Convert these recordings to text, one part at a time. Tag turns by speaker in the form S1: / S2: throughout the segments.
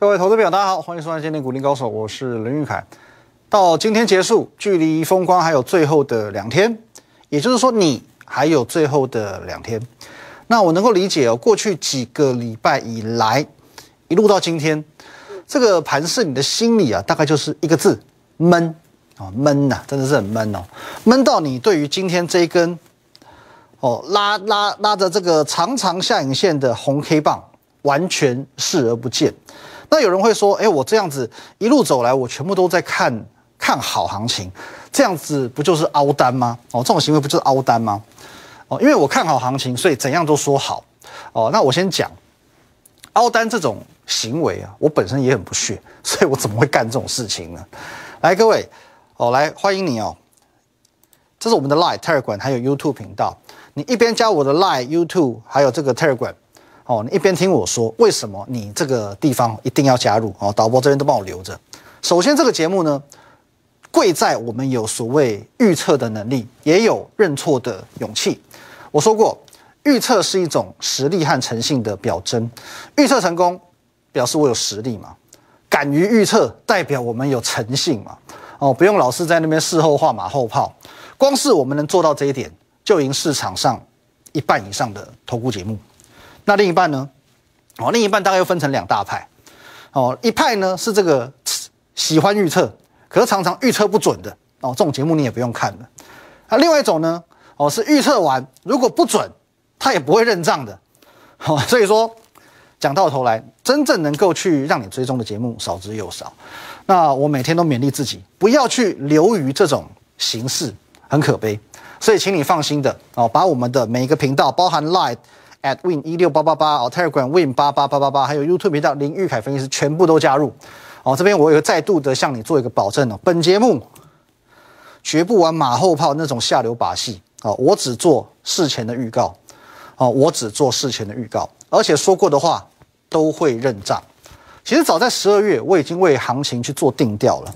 S1: 各位投资朋友，大家好，欢迎收看《今天股林高手》，我是林玉凯。到今天结束，距离封关还有最后的两天，也就是说，你还有最后的两天。那我能够理解哦，过去几个礼拜以来，一路到今天，这个盘市你的心里啊，大概就是一个字：闷啊，闷呐，真的是很闷哦，闷到你对于今天这一根哦拉拉拉着这个长长下影线的红 K 棒，完全视而不见。那有人会说，哎，我这样子一路走来，我全部都在看看好行情，这样子不就是凹单吗？哦，这种行为不就是凹单吗？哦，因为我看好行情，所以怎样都说好。哦，那我先讲凹单这种行为啊，我本身也很不屑，所以我怎么会干这种事情呢？来，各位，哦，来欢迎你哦。这是我们的 Line、Telegram 还有 YouTube 频道，你一边加我的 Line、YouTube 还有这个 Telegram。哦，你一边听我说，为什么你这个地方一定要加入？哦，导播这边都帮我留着。首先，这个节目呢，贵在我们有所谓预测的能力，也有认错的勇气。我说过，预测是一种实力和诚信的表征。预测成功，表示我有实力嘛；敢于预测，代表我们有诚信嘛。哦，不用老是在那边事后画马后炮。光是我们能做到这一点，就赢市场上一半以上的投顾节目。那另一半呢？哦，另一半大概又分成两大派。哦，一派呢是这个喜欢预测，可是常常预测不准的。哦，这种节目你也不用看了。那另外一种呢？哦，是预测完如果不准，他也不会认账的。哦，所以说讲到头来，真正能够去让你追踪的节目少之又少。那我每天都勉励自己，不要去流于这种形式，很可悲。所以请你放心的哦，把我们的每一个频道，包含 Live。At win 一六八八八哦，Telegram win 八八八八八，还有 YouTube 频道林玉凯分析师全部都加入哦。这边我有再度的向你做一个保证哦，本节目绝不玩马后炮那种下流把戏哦，我只做事前的预告哦，我只做事前的预告，而且说过的话都会认账。其实早在十二月，我已经为行情去做定调了。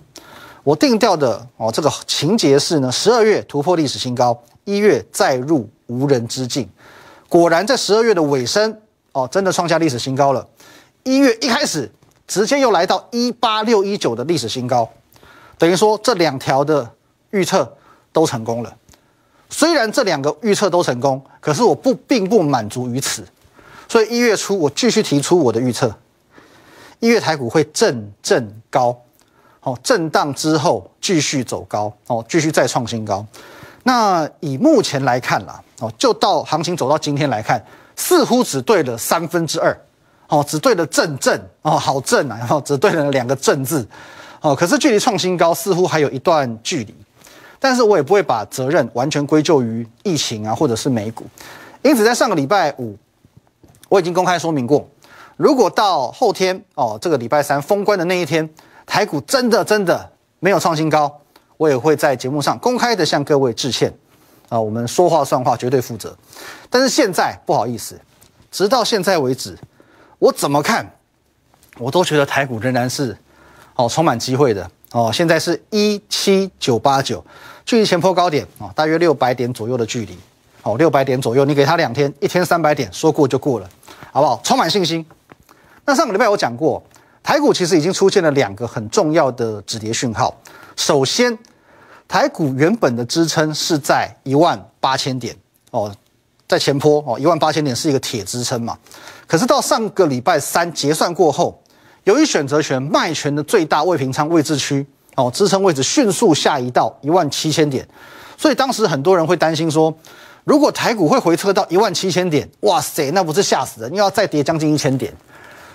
S1: 我定调的哦，这个情节是呢，十二月突破历史新高，一月再入无人之境。果然在十二月的尾声，哦，真的创下历史新高了。一月一开始，直接又来到一八六一九的历史新高，等于说这两条的预测都成功了。虽然这两个预测都成功，可是我不并不满足于此，所以一月初我继续提出我的预测：一月台股会震震高，哦，震荡之后继续走高，哦，继续再创新高。那以目前来看啦，哦，就到行情走到今天来看，似乎只对了三分之二，哦，只对了正正哦，好正啊，然后只对了两个正字，哦，可是距离创新高似乎还有一段距离，但是我也不会把责任完全归咎于疫情啊，或者是美股，因此在上个礼拜五，我已经公开说明过，如果到后天哦，这个礼拜三封关的那一天，台股真的真的没有创新高。我也会在节目上公开的向各位致歉，啊，我们说话算话，绝对负责。但是现在不好意思，直到现在为止，我怎么看，我都觉得台股仍然是哦充满机会的哦。现在是一七九八九，距离前坡高点啊大约六百点左右的距离，哦六百点左右，你给他两天，一天三百点，说过就过了，好不好？充满信心。那上个礼拜我讲过，台股其实已经出现了两个很重要的止跌讯号。首先，台股原本的支撑是在一万八千点哦，在前坡哦，一万八千点是一个铁支撑嘛。可是到上个礼拜三结算过后，由于选择权卖权的最大未平仓位置区哦，支撑位置迅速下移到一万七千点，所以当时很多人会担心说，如果台股会回撤到一万七千点，哇塞，那不是吓死人，又要再跌将近一千点。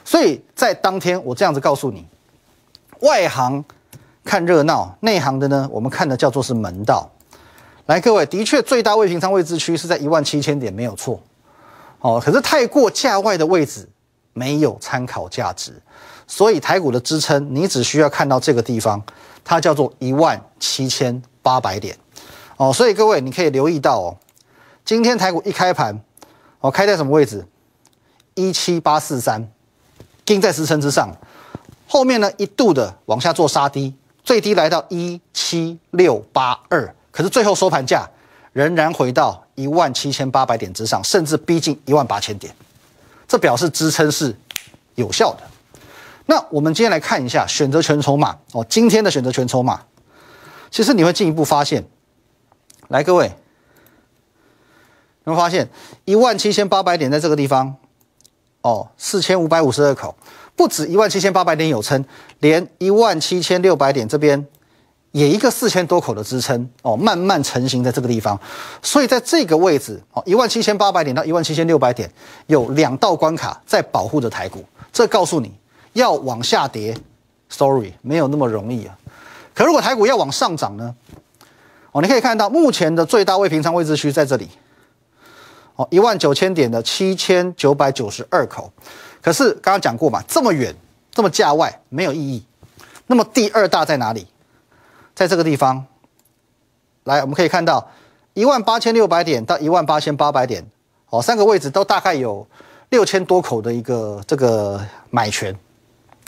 S1: 所以在当天我这样子告诉你，外行。看热闹，内行的呢？我们看的叫做是门道。来，各位，的确最大未平仓位置区是在一万七千点，没有错。哦，可是太过价外的位置没有参考价值，所以台股的支撑，你只需要看到这个地方，它叫做一万七千八百点。哦，所以各位你可以留意到哦，今天台股一开盘，哦，开在什么位置？一七八四三，钉在支撑之上，后面呢一度的往下做杀低。最低来到一七六八二，可是最后收盘价仍然回到一万七千八百点之上，甚至逼近一万八千点，这表示支撑是有效的。那我们今天来看一下选择权筹码哦，今天的选择权筹码，其实你会进一步发现，来各位，有没有发现一万七千八百点在这个地方？哦，四千五百五十二口，不止一万七千八百点有撑，连一万七千六百点这边也一个四千多口的支撑哦，慢慢成型在这个地方。所以在这个位置哦，一万七千八百点到一万七千六百点有两道关卡在保护着台股，这告诉你。要往下跌，sorry，没有那么容易啊。可如果台股要往上涨呢？哦，你可以看到目前的最大未平仓位置区在这里，哦，一万九千点的七千九百九十二口。可是刚刚讲过嘛，这么远，这么价外，没有意义。那么第二大在哪里？在这个地方。来，我们可以看到一万八千六百点到一万八千八百点，哦，三个位置都大概有六千多口的一个这个买权。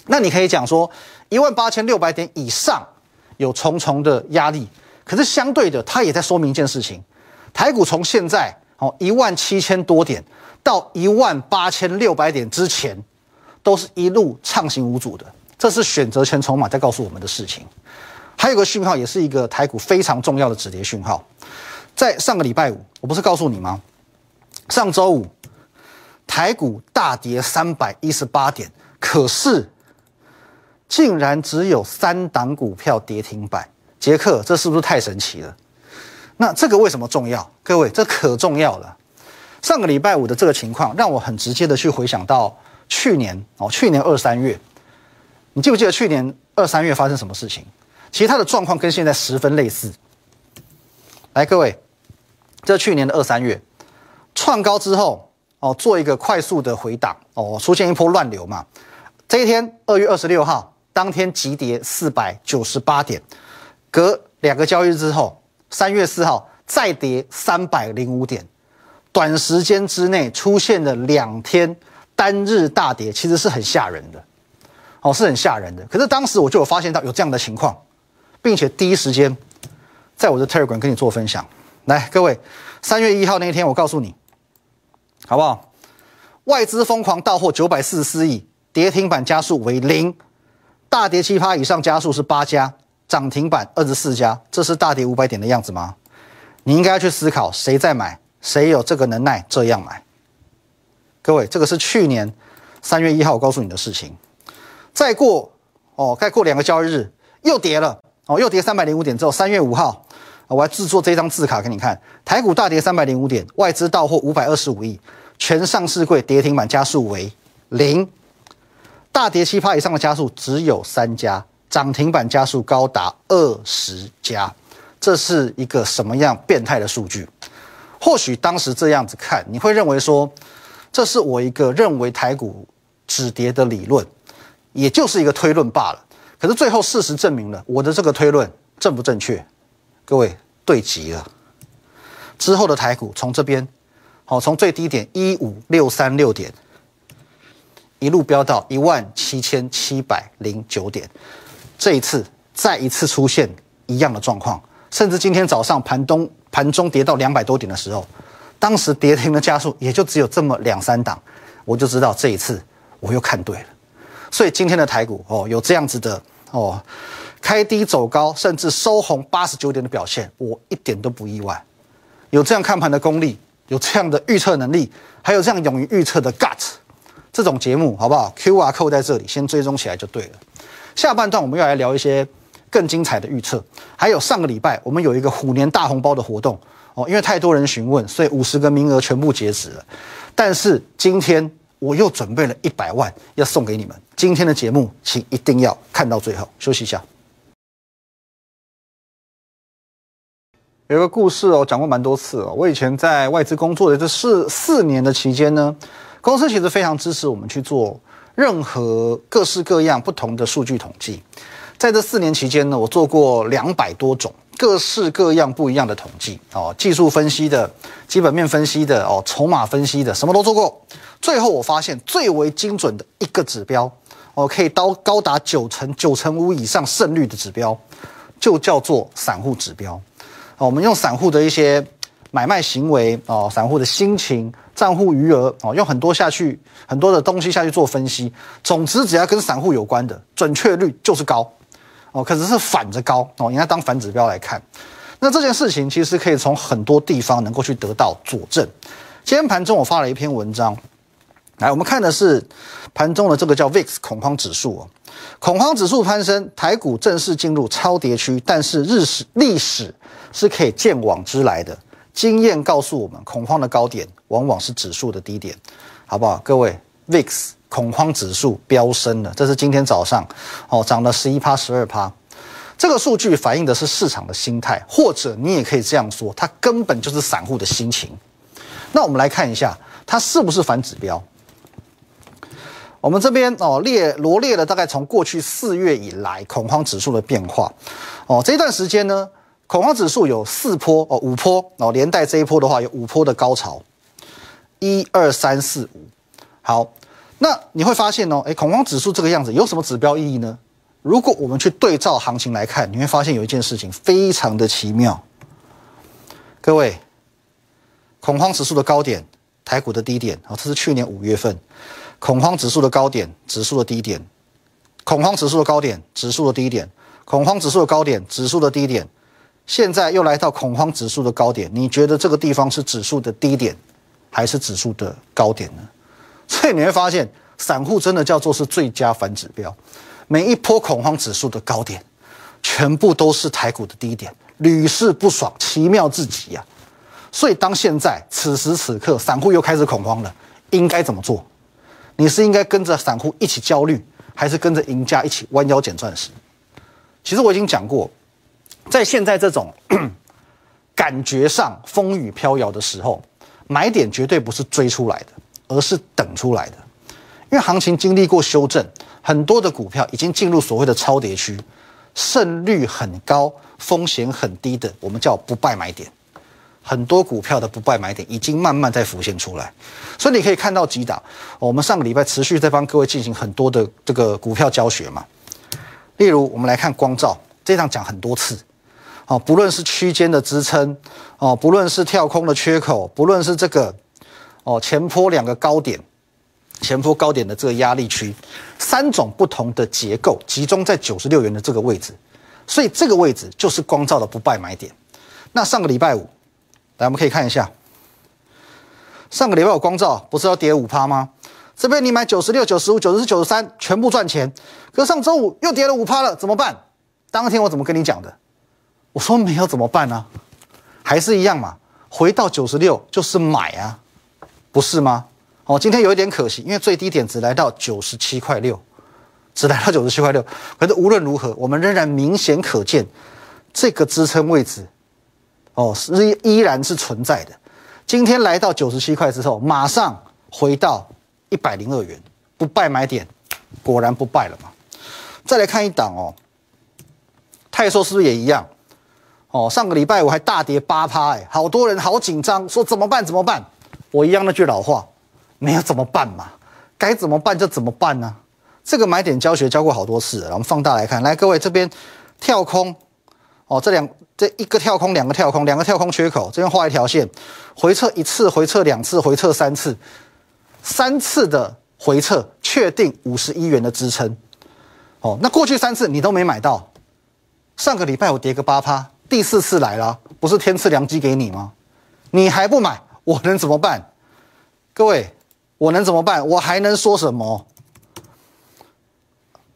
S1: 那你可以讲说，一万八千六百点以上有重重的压力，可是相对的，它也在说明一件事情：台股从现在哦一万七千多点到一万八千六百点之前，都是一路畅行无阻的。这是选择权筹码在告诉我们的事情。还有个讯号，也是一个台股非常重要的止跌讯号，在上个礼拜五，我不是告诉你吗？上周五台股大跌三百一十八点，可是。竟然只有三档股票跌停板，杰克，这是不是太神奇了？那这个为什么重要？各位，这可重要了。上个礼拜五的这个情况，让我很直接的去回想到去年哦，去年二三月，你记不记得去年二三月发生什么事情？其实它的状况跟现在十分类似。来，各位，这去年的二三月创高之后哦，做一个快速的回档哦，出现一波乱流嘛。这一天，二月二十六号。当天急跌四百九十八点，隔两个交易日之后，三月四号再跌三百零五点，短时间之内出现了两天单日大跌，其实是很吓人的，哦，是很吓人的。可是当时我就有发现到有这样的情况，并且第一时间在我的 Telegram 跟你做分享。来，各位，三月一号那一天，我告诉你，好不好？外资疯狂到货九百四十四亿，跌停板加速为零。大跌七趴以上加速是八家，涨停板二十四家，这是大跌五百点的样子吗？你应该要去思考谁在买，谁有这个能耐这样买。各位，这个是去年三月一号我告诉你的事情。再过哦，再过两个交易日又跌了哦，又跌三百零五点之后，三月五号我还制作这张字卡给你看，台股大跌三百零五点，外资到货五百二十五亿，全上市柜跌停板加速为零。大跌七趴以上的加速只有三家，涨停板加速高达二十家，这是一个什么样变态的数据？或许当时这样子看，你会认为说，这是我一个认为台股止跌的理论，也就是一个推论罢了。可是最后事实证明了我的这个推论正不正确？各位对极了。之后的台股从这边，好，从最低点一五六三六点。一路飙到一万七千七百零九点，这一次再一次出现一样的状况，甚至今天早上盘中盘中跌到两百多点的时候，当时跌停的加速也就只有这么两三档，我就知道这一次我又看对了。所以今天的台股哦，有这样子的哦，开低走高，甚至收红八十九点的表现，我一点都不意外。有这样看盘的功力，有这样的预测能力，还有这样勇于预测的 gut。这种节目好不好？Q R 扣在这里，先追踪起来就对了。下半段我们要来聊一些更精彩的预测，还有上个礼拜我们有一个虎年大红包的活动哦，因为太多人询问，所以五十个名额全部截止了。但是今天我又准备了一百万要送给你们。今天的节目请一定要看到最后。休息一下。有个故事哦，讲过蛮多次哦。我以前在外资工作的这四四年的期间呢。公司其实非常支持我们去做任何各式各样不同的数据统计。在这四年期间呢，我做过两百多种各式各样不一样的统计哦，技术分析的、基本面分析的、哦，筹码分析的，什么都做过。最后我发现最为精准的一个指标哦，可以到高达九成、九成五以上胜率的指标，就叫做散户指标。哦，我们用散户的一些买卖行为哦，散户的心情。账户余额哦，用很多下去很多的东西下去做分析。总之，只要跟散户有关的，准确率就是高哦。可是是反着高哦，应该当反指标来看。那这件事情其实可以从很多地方能够去得到佐证。今天盘中我发了一篇文章，来，我们看的是盘中的这个叫 VIX 恐慌指数哦。恐慌指数攀升，台股正式进入超跌区，但是日史历史是可以见往之来的。经验告诉我们，恐慌的高点往往是指数的低点，好不好？各位，VIX 恐慌指数飙升了，这是今天早上哦，涨了十一趴、十二趴。这个数据反映的是市场的心态，或者你也可以这样说，它根本就是散户的心情。那我们来看一下，它是不是反指标？我们这边哦列罗列了大概从过去四月以来恐慌指数的变化哦，这一段时间呢。恐慌指数有四波哦，五波哦，连带这一波的话有五波的高潮，一二三四五。好，那你会发现哦，哎，恐慌指数这个样子有什么指标意义呢？如果我们去对照行情来看，你会发现有一件事情非常的奇妙。各位，恐慌指数的高点，台股的低点啊，这是去年五月份恐慌指数的高点，指数的低点，恐慌指数的高点，指数的低点，恐慌指数的高点，指数的低点。现在又来到恐慌指数的高点，你觉得这个地方是指数的低点，还是指数的高点呢？所以你会发现，散户真的叫做是最佳反指标。每一波恐慌指数的高点，全部都是台股的低点，屡试不爽，奇妙至极呀！所以当现在此时此刻，散户又开始恐慌了，应该怎么做？你是应该跟着散户一起焦虑，还是跟着赢家一起弯腰捡钻石？其实我已经讲过。在现在这种 感觉上风雨飘摇的时候，买点绝对不是追出来的，而是等出来的。因为行情经历过修正，很多的股票已经进入所谓的超跌区，胜率很高、风险很低的，我们叫不败买点。很多股票的不败买点已经慢慢在浮现出来，所以你可以看到几档。我们上个礼拜持续在帮各位进行很多的这个股票教学嘛。例如，我们来看光照，这档讲很多次。哦，不论是区间的支撑，哦，不论是跳空的缺口，不论是这个，哦，前坡两个高点，前坡高点的这个压力区，三种不同的结构集中在九十六元的这个位置，所以这个位置就是光照的不败买点。那上个礼拜五，来我们可以看一下，上个礼拜五光照不是要跌五趴吗？这边你买九十六、九十五、九十四、九十三，全部赚钱。可上周五又跌了五趴了，怎么办？当天我怎么跟你讲的？我说没有怎么办呢？还是一样嘛，回到九十六就是买啊，不是吗？哦，今天有一点可惜，因为最低点只来到九十七块六，只来到九十七块六。可是无论如何，我们仍然明显可见这个支撑位置，哦，是依然是存在的。今天来到九十七块之后，马上回到一百零二元，不败买点，果然不败了嘛。再来看一档哦，泰硕是不是也一样？哦，上个礼拜我还大跌八趴，哎，好多人好紧张，说怎么办？怎么办？我一样那句老话，没有怎么办嘛，该怎么办就怎么办呢？这个买点教学教过好多次了，我们放大来看，来各位这边跳空，哦，这两这一个跳空，两个跳空，两个跳空缺口，这边画一条线，回撤一次，回撤两次，回撤三次，三次的回撤确定五十一元的支撑，哦，那过去三次你都没买到，上个礼拜我跌个八趴。第四次来了，不是天赐良机给你吗？你还不买，我能怎么办？各位，我能怎么办？我还能说什么？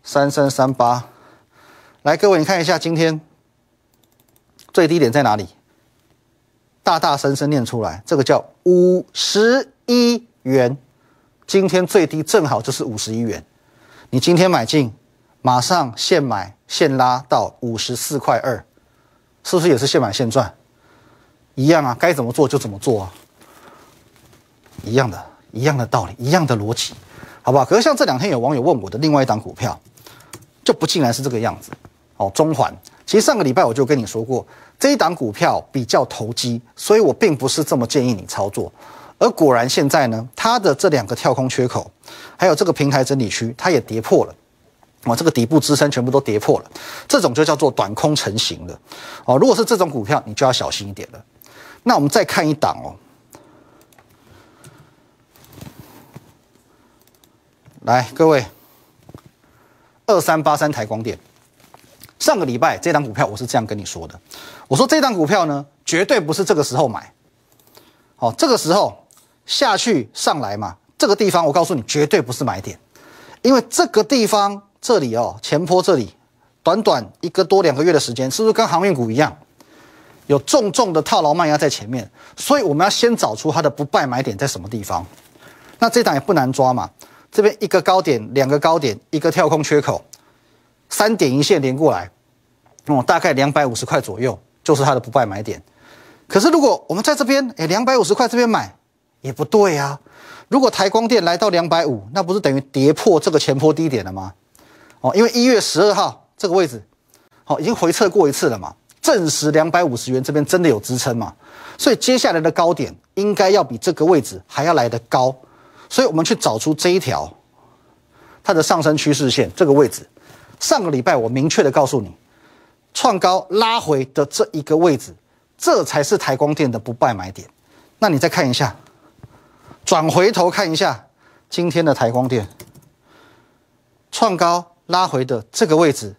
S1: 三三三八，来，各位你看一下今天最低点在哪里？大大声声念出来，这个叫五十一元。今天最低正好就是五十一元，你今天买进，马上现买现拉到五十四块二。是不是也是现买现赚？一样啊，该怎么做就怎么做啊，一样的，一样的道理，一样的逻辑，好不好？可是像这两天有网友问我的另外一档股票，就不竟然是这个样子哦。中环，其实上个礼拜我就跟你说过，这一档股票比较投机，所以我并不是这么建议你操作。而果然现在呢，它的这两个跳空缺口，还有这个平台整理区，它也跌破了。哇，这个底部支撑全部都跌破了，这种就叫做短空成型了。哦，如果是这种股票，你就要小心一点了。那我们再看一档哦，来，各位，二三八三台光电，上个礼拜这档股票我是这样跟你说的，我说这档股票呢，绝对不是这个时候买，好，这个时候下去上来嘛，这个地方我告诉你，绝对不是买点，因为这个地方这里哦，前坡这里，短短一个多两个月的时间，是不是跟航运股一样，有重重的套牢卖压在前面，所以我们要先找出它的不败买点在什么地方。那这档也不难抓嘛，这边一个高点，两个高点，一个跳空缺口，三点一线连过来，哦，大概两百五十块左右就是它的不败买点。可是如果我们在这边，哎，两百五十块这边买也不对啊。如果台光电来到两百五，那不是等于跌破这个前坡低点了吗？哦，因为一月十二号这个位置，好，已经回测过一次了嘛，证实两百五十元这边真的有支撑嘛，所以接下来的高点应该要比这个位置还要来得高。所以我们去找出这一条它的上升趋势线这个位置。上个礼拜我明确的告诉你，创高拉回的这一个位置，这才是台光电的不败买点。那你再看一下，转回头看一下今天的台光电，创高拉回的这个位置，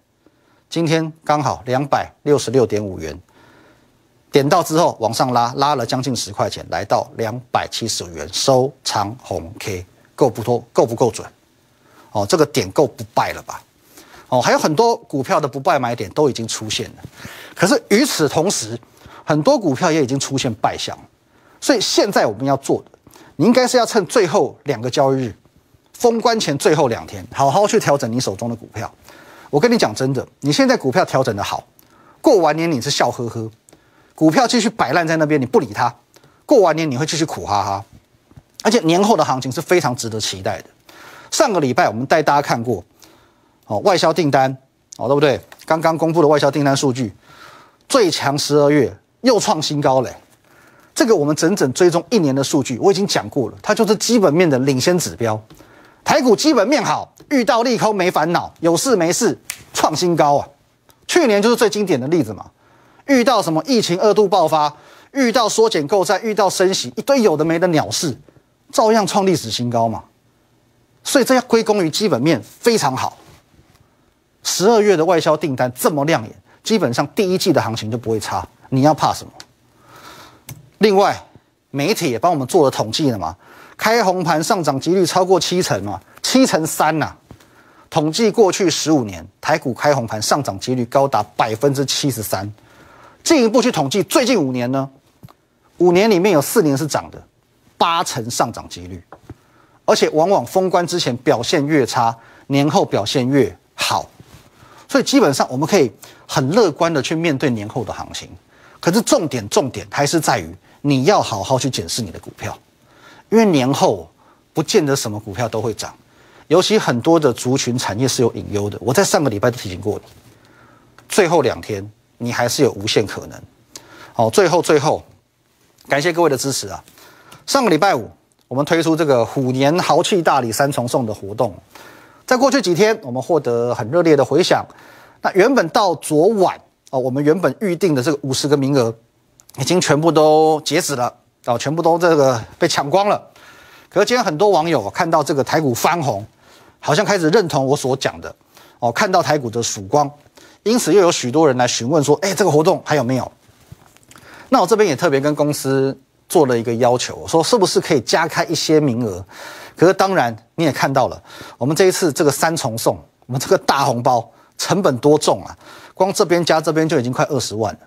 S1: 今天刚好两百六十六点五元。点到之后往上拉，拉了将近十块钱，来到两百七十元，收长红 K，够不多，够不够准？哦，这个点够不败了吧？哦，还有很多股票的不败买点都已经出现了，可是与此同时，很多股票也已经出现败相，所以现在我们要做的，你应该是要趁最后两个交易日，封关前最后两天，好好去调整你手中的股票。我跟你讲真的，你现在股票调整的好，过完年你是笑呵呵。股票继续摆烂在那边，你不理它，过完年你会继续苦哈哈。而且年后的行情是非常值得期待的。上个礼拜我们带大家看过，哦，外销订单，哦，对不对？刚刚公布的外销订单数据，最强十二月又创新高嘞。这个我们整整追踪一年的数据，我已经讲过了，它就是基本面的领先指标。台股基本面好，遇到利空没烦恼，有事没事创新高啊。去年就是最经典的例子嘛。遇到什么疫情二度爆发，遇到缩减购债，遇到升息，一堆有的没的鸟事，照样创历史新高嘛。所以这要归功于基本面非常好。十二月的外销订单这么亮眼，基本上第一季的行情就不会差。你要怕什么？另外，媒体也帮我们做了统计了嘛，开红盘上涨几率超过七成嘛，七成三呐。统计过去十五年台股开红盘上涨几率高达百分之七十三。进一步去统计，最近五年呢，五年里面有四年是涨的，八成上涨几率，而且往往封关之前表现越差，年后表现越好，所以基本上我们可以很乐观的去面对年后的行情。可是重点重点还是在于你要好好去检视你的股票，因为年后不见得什么股票都会涨，尤其很多的族群产业是有隐忧的。我在上个礼拜都提醒过你，最后两天。你还是有无限可能，好，最后最后，感谢各位的支持啊！上个礼拜五，我们推出这个虎年豪气大礼三重送的活动，在过去几天，我们获得很热烈的回响。那原本到昨晚啊，我们原本预定的这个五十个名额，已经全部都截止了啊，全部都这个被抢光了。可是今天很多网友看到这个台股翻红，好像开始认同我所讲的哦，看到台股的曙光。因此，又有许多人来询问说：“哎，这个活动还有没有？”那我这边也特别跟公司做了一个要求，说是不是可以加开一些名额？可是当然你也看到了，我们这一次这个三重送，我们这个大红包成本多重啊！光这边加这边就已经快二十万了。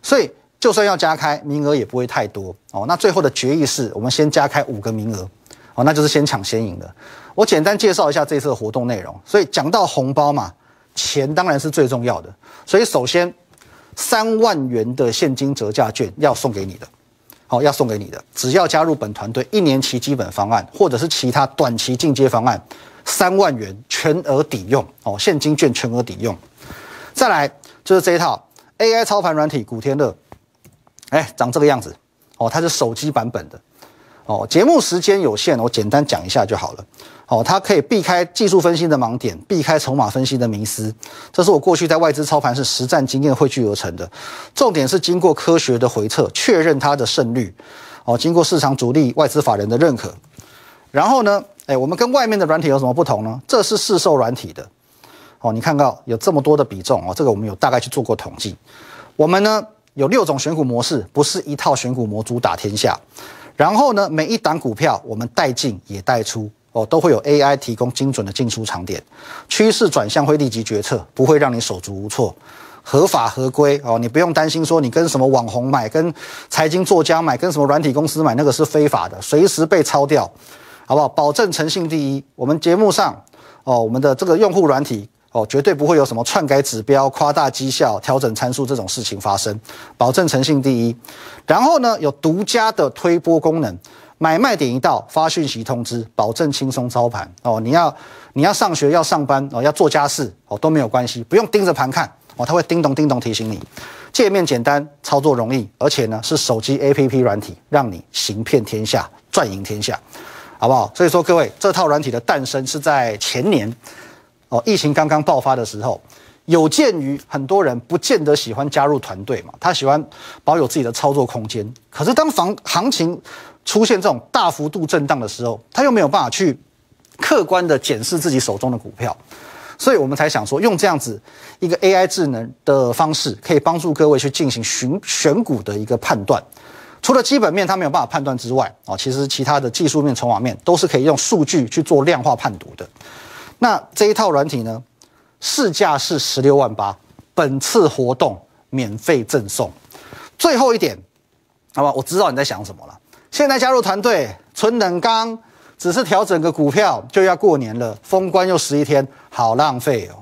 S1: 所以就算要加开名额，也不会太多哦。那最后的决议是我们先加开五个名额哦，那就是先抢先赢的。我简单介绍一下这次的活动内容。所以讲到红包嘛。钱当然是最重要的，所以首先三万元的现金折价券要送给你的，好，要送给你的，只要加入本团队一年期基本方案或者是其他短期进阶方案，三万元全额抵用哦，现金券全额抵用。再来就是这一套 AI 操盘软体古天乐，哎，长这个样子哦，它是手机版本的。哦，节目时间有限，我简单讲一下就好了。哦，它可以避开技术分析的盲点，避开筹码分析的迷思。这是我过去在外资操盘是实战经验汇聚而成的。重点是经过科学的回测，确认它的胜率。哦，经过市场主力外资法人的认可。然后呢，哎，我们跟外面的软体有什么不同呢？这是市售软体的，哦，你看到有这么多的比重哦，这个我们有大概去做过统计。我们呢有六种选股模式，不是一套选股模组打天下。然后呢，每一档股票我们带进也带出哦，都会有 AI 提供精准的进出场点，趋势转向会立即决策，不会让你手足无措。合法合规哦，你不用担心说你跟什么网红买，跟财经作家买，跟什么软体公司买，那个是非法的，随时被抄掉，好不好？保证诚信第一。我们节目上哦，我们的这个用户软体哦，绝对不会有什么篡改指标、夸大绩效、调整参数这种事情发生，保证诚信第一。然后呢，有独家的推波功能，买卖点一到发讯息通知，保证轻松操盘哦。你要你要上学要上班哦，要做家事哦都没有关系，不用盯着盘看。哦，它会叮咚叮咚提醒你，界面简单，操作容易，而且呢是手机 APP 软体，让你行遍天下，赚赢天下，好不好？所以说各位，这套软体的诞生是在前年，哦，疫情刚刚爆发的时候，有鉴于很多人不见得喜欢加入团队嘛，他喜欢保有自己的操作空间，可是当房行情出现这种大幅度震荡的时候，他又没有办法去客观的检视自己手中的股票。所以我们才想说，用这样子一个 AI 智能的方式，可以帮助各位去进行选选股的一个判断。除了基本面他没有办法判断之外，啊，其实其他的技术面、筹码面都是可以用数据去做量化判读的。那这一套软体呢，市价是十六万八，本次活动免费赠送。最后一点，好吧，我知道你在想什么了。现在加入团队，存冷刚。只是调整个股票就要过年了，封关又十一天，好浪费哦！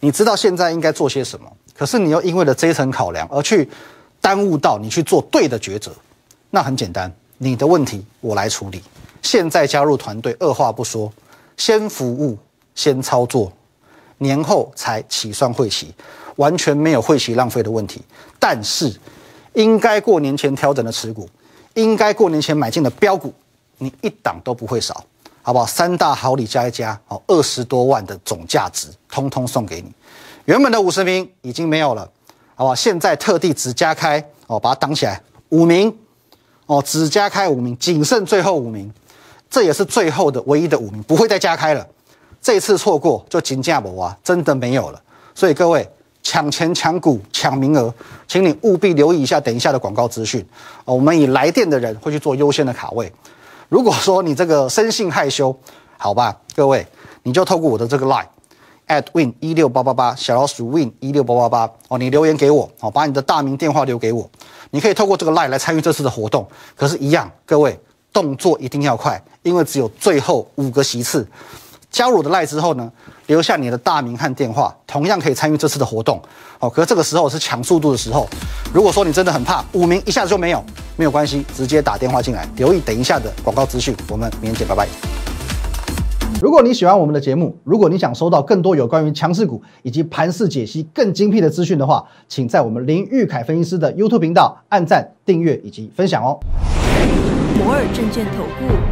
S1: 你知道现在应该做些什么，可是你又因为了这一层考量而去耽误到你去做对的抉择。那很简单，你的问题我来处理。现在加入团队，二话不说，先服务，先操作，年后才起算会期，完全没有会期浪费的问题。但是，应该过年前调整的持股，应该过年前买进的标股。你一档都不会少，好不好？三大好礼加一加，哦，二十多万的总价值，通通送给你。原本的五十名已经没有了，好不好？现在特地只加开，哦，把它挡起来，五名，哦，只加开五名，仅剩最后五名，这也是最后的唯一的五名，不会再加开了。这次错过就金价不啊，真的没有了。所以各位抢钱抢股抢名额，请你务必留意一下等一下的广告资讯，我们以来电的人会去做优先的卡位。如果说你这个生性害羞，好吧，各位，你就透过我的这个 line at win 一六八八八小老鼠 win 一六八八八哦，你留言给我哦，把你的大名电话留给我，你可以透过这个 line 来参与这次的活动。可是，一样，各位动作一定要快，因为只有最后五个席次。加入我的 line 之后呢，留下你的大名和电话，同样可以参与这次的活动。哦，可是这个时候是抢速度的时候。如果说你真的很怕五名一下子就没有，没有关系，直接打电话进来。留意等一下的广告资讯，我们明天见，拜拜。如果你喜欢我们的节目，如果你想收到更多有关于强势股以及盘势解析更精辟的资讯的话，请在我们林玉凯分析师的 YouTube 频道按赞、订阅以及分享哦。摩尔证券投顾。